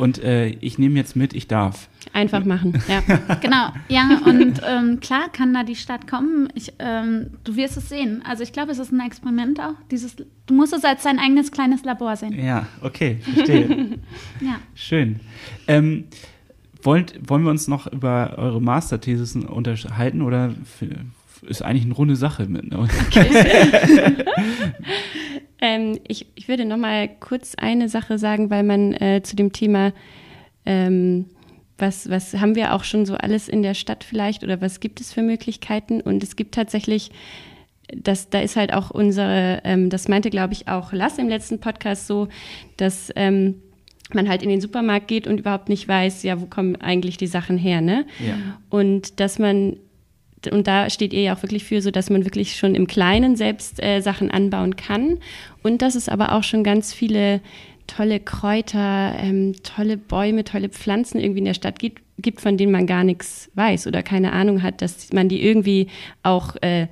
Und äh, ich nehme jetzt mit, ich darf. Einfach machen, ja. Genau, ja, und ähm, klar kann da die Stadt kommen. Ich, ähm, du wirst es sehen. Also ich glaube, es ist ein Experiment auch. Dieses, du musst es als dein eigenes kleines Labor sehen. Ja, okay, verstehe. Ja. Schön. Ähm, wollt, wollen wir uns noch über eure Masterthesis unterhalten oder ist eigentlich eine runde Sache mit? Ne? Ähm, ich, ich würde noch mal kurz eine Sache sagen, weil man äh, zu dem Thema, ähm, was, was haben wir auch schon so alles in der Stadt vielleicht oder was gibt es für Möglichkeiten? Und es gibt tatsächlich, das, da ist halt auch unsere, ähm, das meinte glaube ich auch Lass im letzten Podcast so, dass ähm, man halt in den Supermarkt geht und überhaupt nicht weiß, ja, wo kommen eigentlich die Sachen her, ne? Ja. Und dass man, und da steht ihr ja auch wirklich für, so dass man wirklich schon im Kleinen selbst äh, Sachen anbauen kann. Und dass es aber auch schon ganz viele tolle Kräuter, ähm, tolle Bäume, tolle Pflanzen irgendwie in der Stadt gibt, gibt, von denen man gar nichts weiß oder keine Ahnung hat, dass man die irgendwie auch äh,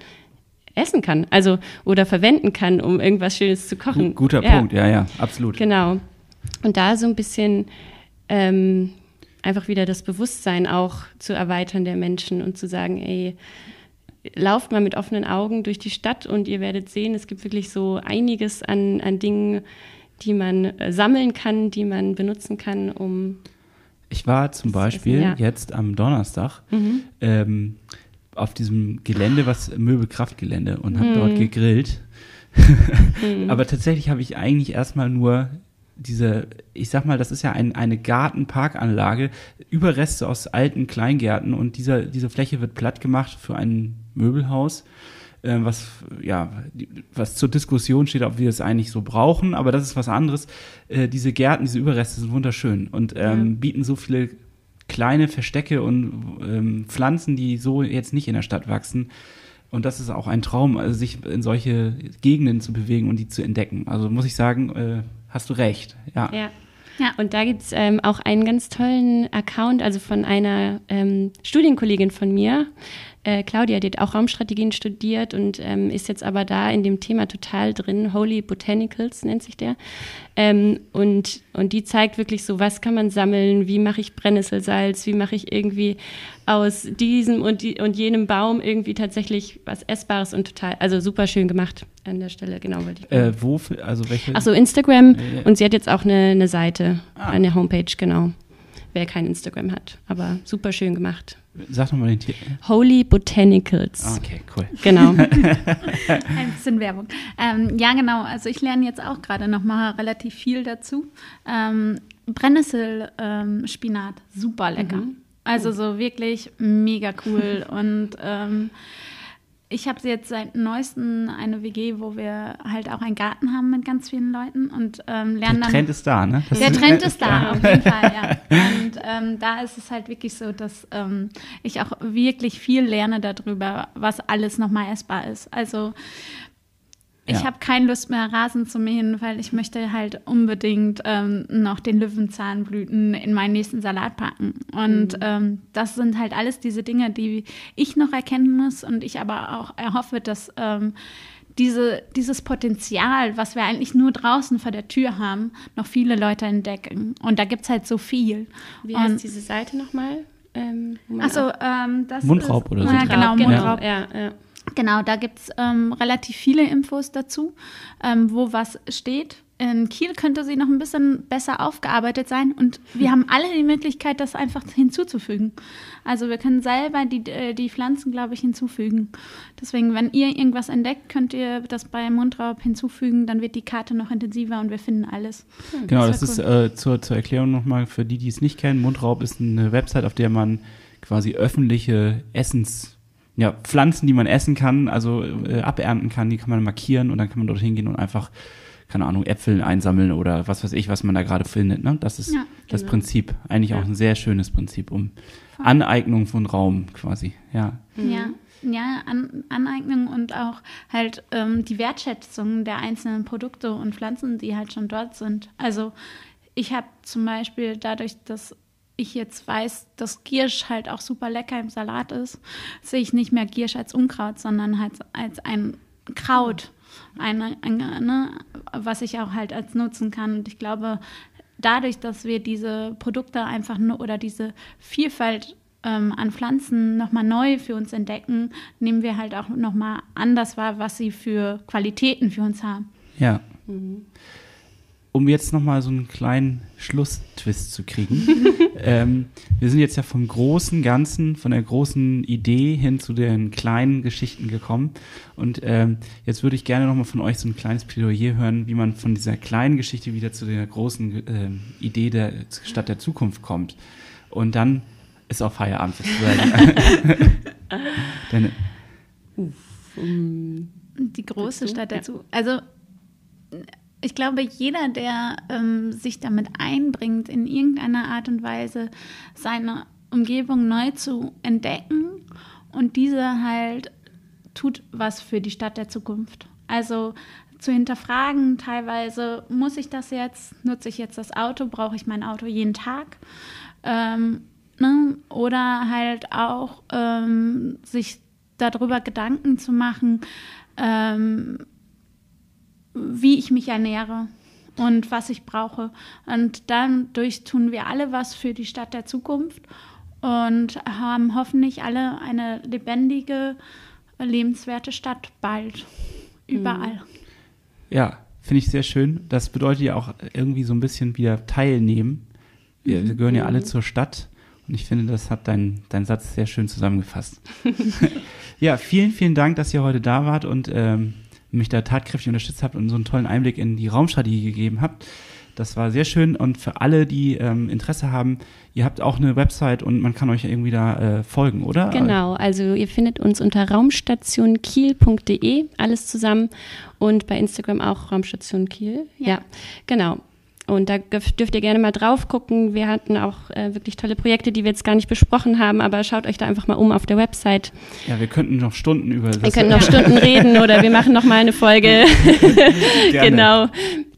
essen kann, also oder verwenden kann, um irgendwas Schönes zu kochen. Guter Ja. Punkt, ja, ja, absolut. Genau. Und da so ein bisschen ähm, einfach wieder das Bewusstsein auch zu erweitern der Menschen und zu sagen, ey, lauft mal mit offenen Augen durch die Stadt und ihr werdet sehen, es gibt wirklich so einiges an, an Dingen, die man äh, sammeln kann, die man benutzen kann, um Ich war zum Beispiel Essen, ja. Mhm. jetzt am Donnerstag ähm, auf diesem Gelände, was Möbelkraftgelände und habe Mhm. dort gegrillt. Aber tatsächlich habe ich eigentlich erstmal nur diese, ich sag mal, das ist ja ein, eine Gartenparkanlage, Überreste aus alten Kleingärten und dieser, diese Fläche wird platt gemacht für ein Möbelhaus, äh, was, ja, was zur Diskussion steht, ob wir es eigentlich so brauchen, aber das ist was anderes. Äh, diese Gärten, diese Überreste sind wunderschön und ähm, bieten so viele kleine Verstecke und ähm, Pflanzen, die so jetzt nicht in der Stadt wachsen. Und das ist auch ein Traum, also sich in solche Gegenden zu bewegen und die zu entdecken. Also muss ich sagen, äh, hast du recht. Ja. Ja. Ja. Und da gibt's ähm, auch einen ganz tollen Account, also von einer ähm, Studienkollegin von mir, äh, Claudia, die hat auch Raumstrategien studiert und ähm, ist jetzt aber da in dem Thema total drin. Holy Botanicals nennt sich der. Ähm, und, und die zeigt wirklich so, was kann man sammeln, wie mache ich Brennnesselsalz, wie mache ich irgendwie aus diesem und, die, und jenem Baum irgendwie tatsächlich was Essbares und total, also super schön gemacht an der Stelle, genau wollte ich Äh, wo, also welche? Ach so, Instagram. Ja. Und sie hat jetzt auch eine, eine Seite, Ah. eine Homepage, genau. Wer kein Instagram hat. Aber super schön gemacht. Sag nochmal den Titel. Holy Botanicals. Ah, okay, cool. Genau. Ein bisschen Werbung. Ähm, ja, genau. Also ich lerne jetzt auch gerade noch mal relativ viel dazu. Ähm, Brennnesselspinat, ähm, Spinat, super lecker. Also so wirklich mega cool. Und ähm, ich habe jetzt seit neuestem eine WG, wo wir halt auch einen Garten haben mit ganz vielen Leuten und ähm, lernen Der. Trend ist da, ne? Das Der Trend ist da, auf jeden Fall, ja. Und ähm, da ist es halt wirklich so, dass ähm, ich auch wirklich viel lerne darüber, was alles nochmal essbar ist. Also ich Ja. habe keine Lust mehr, Rasen zu mähen, weil ich möchte halt unbedingt ähm, noch den Löwenzahnblüten in meinen nächsten Salat packen. Und ähm, das sind halt alles diese Dinge, die ich noch erkennen muss und ich aber auch erhoffe, dass ähm, diese, dieses Potenzial, was wir eigentlich nur draußen vor der Tür haben, noch viele Leute entdecken. Und da gibt es halt so viel. Wie Und- heißt diese Seite nochmal? Ähm, Achso, ähm, das Mundraub ist, oder so. Ja, genau, genau. Mundraub. Ja, ja. Genau, da gibt es ähm, relativ viele Infos dazu, ähm, wo was steht. in Kiel könnte sie noch ein bisschen besser aufgearbeitet sein und wir haben alle die Möglichkeit, das einfach hinzuzufügen. Also wir können selber die, äh, die Pflanzen, glaube ich, hinzufügen. Deswegen, wenn ihr irgendwas entdeckt, könnt ihr das bei Mundraub hinzufügen, dann wird die Karte noch intensiver und wir finden alles. Genau, das, das ist cool. äh, zur, zur Erklärung nochmal für die, die es nicht kennen. Mundraub ist eine Website, auf der man quasi öffentliche Essens ja, Pflanzen, die man essen kann, also äh, abernten kann, die kann man markieren und dann kann man dorthin gehen und einfach keine Ahnung, Äpfel einsammeln oder was weiß ich, was man da gerade findet. Ne? Das ist ja, das genau. Prinzip. Eigentlich ja. auch ein sehr schönes Prinzip, um Aneignung von Raum quasi. Ja. Mhm. Ja. Ja, An Aneignung und auch halt ähm, die Wertschätzung der einzelnen Produkte und Pflanzen, die halt schon dort sind. Also ich habe zum Beispiel dadurch, dass ich jetzt weiß, dass Giersch halt auch super lecker im Salat ist, sehe ich nicht mehr Giersch als Unkraut, sondern halt als ein Kraut eine, eine ne, was ich auch halt als nutzen kann. Und ich glaube, dadurch, dass wir diese Produkte einfach nur oder diese Vielfalt ähm, an Pflanzen nochmal neu für uns entdecken, nehmen wir halt auch nochmal anders wahr, was sie für Qualitäten für uns haben. Ja. Mhm um jetzt nochmal so einen kleinen Schlusstwist zu kriegen. ähm, wir sind jetzt ja vom großen Ganzen, von der großen Idee hin zu den kleinen Geschichten gekommen. Und ähm, jetzt würde ich gerne nochmal von euch so ein kleines Plädoyer hören, wie man von dieser kleinen Geschichte wieder zu der großen äh, Idee der Stadt der Zukunft kommt. Und dann ist auch Feierabend sozusagen. Deine, die große Stadt dazu. Also ich glaube, jeder, der ähm, sich damit einbringt, in irgendeiner Art und Weise seine Umgebung neu zu entdecken und diese halt tut was für die Stadt der Zukunft. Also zu hinterfragen, teilweise muss ich das jetzt, nutze ich jetzt das Auto, brauche ich mein Auto jeden Tag? Ähm, ne? Oder halt auch ähm, sich darüber Gedanken zu machen, ähm, wie ich mich ernähre und was ich brauche. Und dadurch tun wir alle was für die Stadt der Zukunft und haben hoffentlich alle eine lebendige, lebenswerte Stadt bald. Überall. Mhm. Ja, finde ich sehr schön. Das bedeutet ja auch irgendwie so ein bisschen wieder teilnehmen. Wir, wir gehören ja alle mhm. zur Stadt. Und ich finde, das hat dein, dein Satz sehr schön zusammengefasst. ja, vielen, vielen Dank, dass ihr heute da wart und ähm, mich da tatkräftig unterstützt habt und so einen tollen Einblick in die Raumstrategie gegeben habt. Das war sehr schön und für alle, die ähm, Interesse haben, ihr habt auch eine Website und man kann euch irgendwie da äh, folgen, oder? Genau, also ihr findet uns unter raumstationkiel.de, alles zusammen und bei Instagram auch Raumstation Kiel. Ja, ja genau. Und da dürft ihr gerne mal drauf gucken. Wir hatten auch äh, wirklich tolle Projekte, die wir jetzt gar nicht besprochen haben, aber schaut euch da einfach mal um auf der Website. Ja, wir könnten noch Stunden über das. Wir können noch Stunden reden oder wir machen noch mal eine Folge. genau.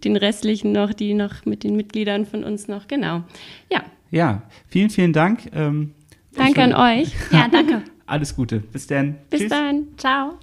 Den restlichen noch, die noch mit den Mitgliedern von uns noch. Genau. Ja. Ja, vielen, vielen Dank. Ähm, danke an euch. Ja, danke. Alles Gute. Bis dann. Bis Tschüss. dann. Ciao.